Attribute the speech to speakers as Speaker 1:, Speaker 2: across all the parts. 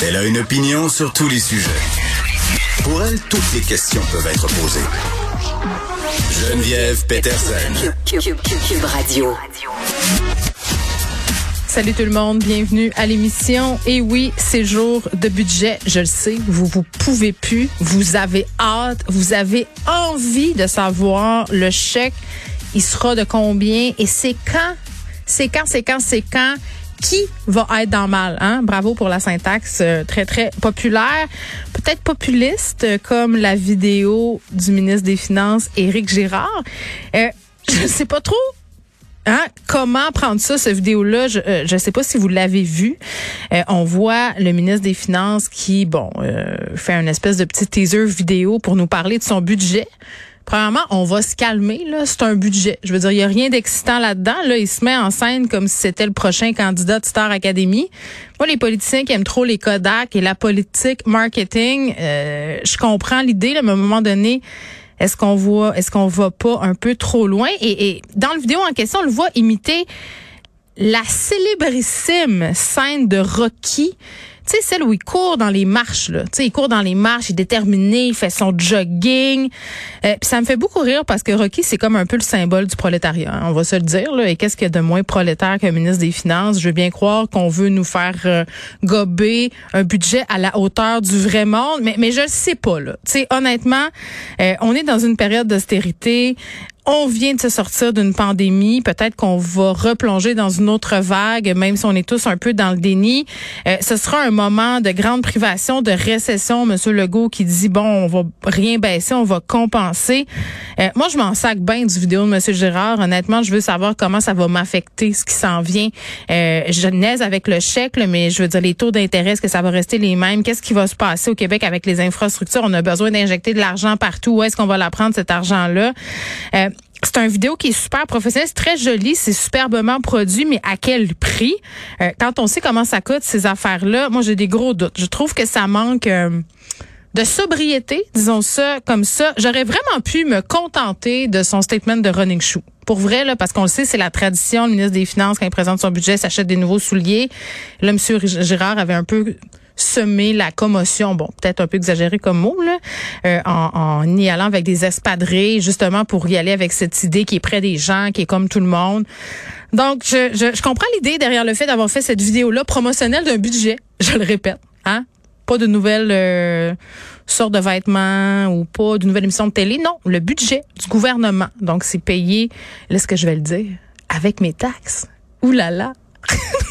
Speaker 1: Elle a une opinion sur tous les sujets. Pour elle, toutes les questions peuvent être posées. Geneviève Peterson.
Speaker 2: Cube Radio.
Speaker 3: Salut tout le monde, bienvenue à l'émission. Et oui, c'est jour de budget, je le sais, vous vous pouvez plus, vous avez hâte, vous avez envie de savoir le chèque, il sera de combien et c'est quand, c'est quand, c'est quand, c'est quand? Qui va être dans mal. Hein? Bravo pour la syntaxe euh, très, très populaire. Peut-être populiste, euh, comme la vidéo du ministre des Finances, Éric Girard. Euh, je sais pas trop Hein? Comment prendre ça, cette vidéo-là? Je ne sais pas si vous l'avez vu. on voit le ministre des Finances qui, bon, fait une espèce de petit teaser vidéo pour nous parler de son budget. Premièrement, on va se calmer. Là, c'est un budget. Je veux dire, il y a rien d'excitant là-dedans. Là, il se met en scène comme si c'était le prochain candidat de Star Academy. Moi, les politiciens qui aiment trop les Kodak et la politique marketing, euh, je comprends l'idée, mais à un moment donné, est-ce qu'on voit, est-ce qu'on va pas un peu trop loin? Et, et dans le vidéo en question, on le voit imiter la célébrissime scène de Rocky tu sais, celle où il court dans les marches, là. Tu sais, il court dans les marches, il est déterminé, il fait son jogging. Euh, puis ça me fait beaucoup rire parce que Rocky, c'est comme un peu le symbole du prolétariat. Hein, on va se le dire, là. Et qu'est-ce qu'il y a de moins prolétaire qu'un ministre des Finances? Je veux bien croire qu'on veut nous faire euh, gober un budget à la hauteur du vrai monde, mais, mais je le sais pas, là. Tu sais, honnêtement, euh, on est dans une période d'austérité on vient de se sortir d'une pandémie. Peut-être qu'on va replonger dans une autre vague, même si on est tous un peu dans le déni. Euh, ce sera un moment de grande privation, de récession. Monsieur Legault qui dit bon, on va rien baisser, on va compenser. Euh, moi, je m'en sac bien du vidéo de Monsieur Gérard. Honnêtement, je veux savoir comment ça va m'affecter, ce qui s'en vient. Euh, je naise avec le chèque, mais je veux dire les taux d'intérêt, est-ce que ça va rester les mêmes? Qu'est-ce qui va se passer au Québec avec les infrastructures? On a besoin d'injecter de l'argent partout. Où est-ce qu'on va la prendre cet argent-là? C'est un vidéo qui est super professionnel, c'est très joli, c'est superbement produit, mais à quel prix? Euh, quand on sait comment ça coûte, ces affaires-là, moi j'ai des gros doutes. Je trouve que ça manque euh, de sobriété, disons ça comme ça. J'aurais vraiment pu me contenter de son statement de running shoe. Pour vrai, là, parce qu'on le sait, c'est la tradition, le ministre des Finances, quand il présente son budget, s'achète des nouveaux souliers. Là, M. Girard avait un peu semer la commotion, bon, peut-être un peu exagéré comme mot, là, euh, en, en, y allant avec des espadrilles, justement pour y aller avec cette idée qui est près des gens, qui est comme tout le monde. Donc, je, je, je comprends l'idée derrière le fait d'avoir fait cette vidéo-là promotionnelle d'un budget, je le répète, hein, pas de nouvelles euh, sortes de vêtements ou pas de nouvelle émission de télé, non, le budget du gouvernement. Donc, c'est payé, là, ce que je vais le dire, avec mes taxes. Ouh là là.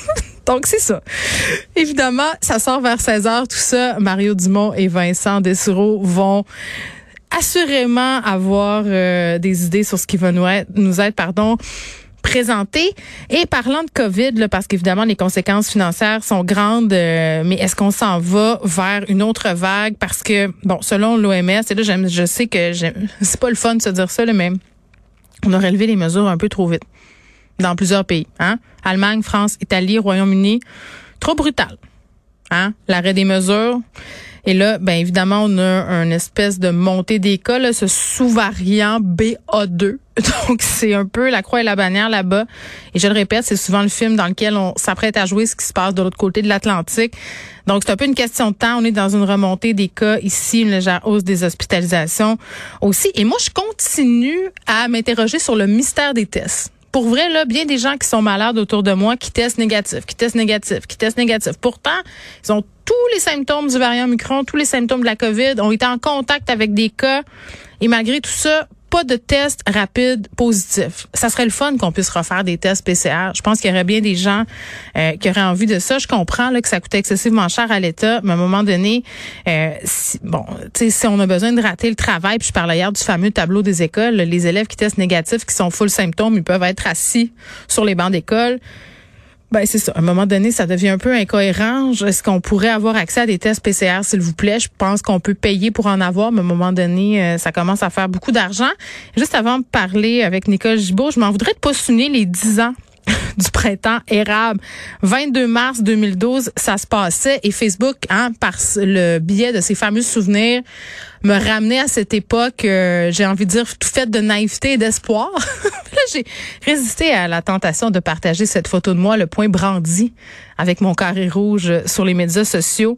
Speaker 3: Donc, c'est ça. Évidemment, ça sort vers 16 heures, tout ça. Mario Dumont et Vincent Dessureau vont assurément avoir euh, des idées sur ce qui va nous être, nous être pardon, présenté. Et parlant de COVID, là, parce qu'évidemment, les conséquences financières sont grandes, euh, mais est-ce qu'on s'en va vers une autre vague? Parce que, bon, selon l'OMS, et là, je sais que c'est pas le fun de se dire ça, là, mais on a relevé les mesures un peu trop vite dans plusieurs pays. Hein? Allemagne, France, Italie, Royaume-Uni. Trop brutal. Hein? L'arrêt des mesures. Et là, ben évidemment, on a une espèce de montée des cas, là, ce sous-variant BA2. Donc, c'est un peu la croix et la bannière là-bas. Et je le répète, c'est souvent le film dans lequel on s'apprête à jouer ce qui se passe de l'autre côté de l'Atlantique. Donc, c'est un peu une question de temps. On est dans une remontée des cas ici, une légère hausse des hospitalisations aussi. Et moi, je continue à m'interroger sur le mystère des tests pour vrai, là, bien des gens qui sont malades autour de moi qui testent négatif, qui testent négatif, qui testent négatif. Pourtant, ils ont tous les symptômes du variant Micron, tous les symptômes de la COVID, ont été en contact avec des cas. Et malgré tout ça, pas de test rapide positif. Ça serait le fun qu'on puisse refaire des tests PCR. Je pense qu'il y aurait bien des gens euh, qui auraient envie de ça. Je comprends là, que ça coûtait excessivement cher à l'État, mais à un moment donné, euh, si, bon, si on a besoin de rater le travail, puis je parlais hier du fameux tableau des écoles, les élèves qui testent négatifs, qui sont full symptômes, ils peuvent être assis sur les bancs d'école. Ben c'est ça. À un moment donné, ça devient un peu incohérent. Est-ce qu'on pourrait avoir accès à des tests PCR, s'il vous plaît? Je pense qu'on peut payer pour en avoir, mais à un moment donné, euh, ça commence à faire beaucoup d'argent. Juste avant de parler avec Nicole Gibault, je m'en voudrais de pas souligner les 10 ans du printemps érable. 22 mars 2012, ça se passait et Facebook, hein, par le biais de ses fameux souvenirs, me ramenait à cette époque, euh, j'ai envie de dire, tout fait de naïveté et d'espoir. Là, j'ai résisté à la tentation de partager cette photo de moi, le point brandi, avec mon carré rouge sur les médias sociaux.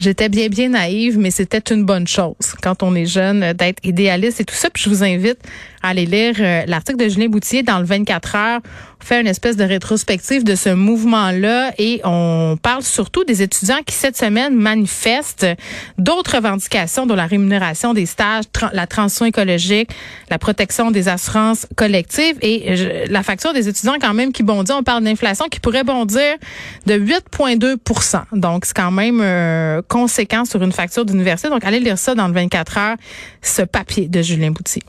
Speaker 3: J'étais bien, bien naïve, mais c'était une bonne chose quand on est jeune d'être idéaliste et tout ça. Puis je vous invite à aller lire euh, l'article de Julien Boutier dans le 24 heures. Fait une espèce de rétrospective de ce mouvement-là et on parle surtout des étudiants qui cette semaine manifestent d'autres revendications dont la rémunération des stages, la transition écologique, la protection des assurances collectives et la facture des étudiants quand même qui bondit. On parle d'inflation qui pourrait bondir de 8,2% Donc c'est quand même euh, conséquent sur une facture d'université. Donc allez lire ça dans le 24 heures, ce papier de Julien Boutier.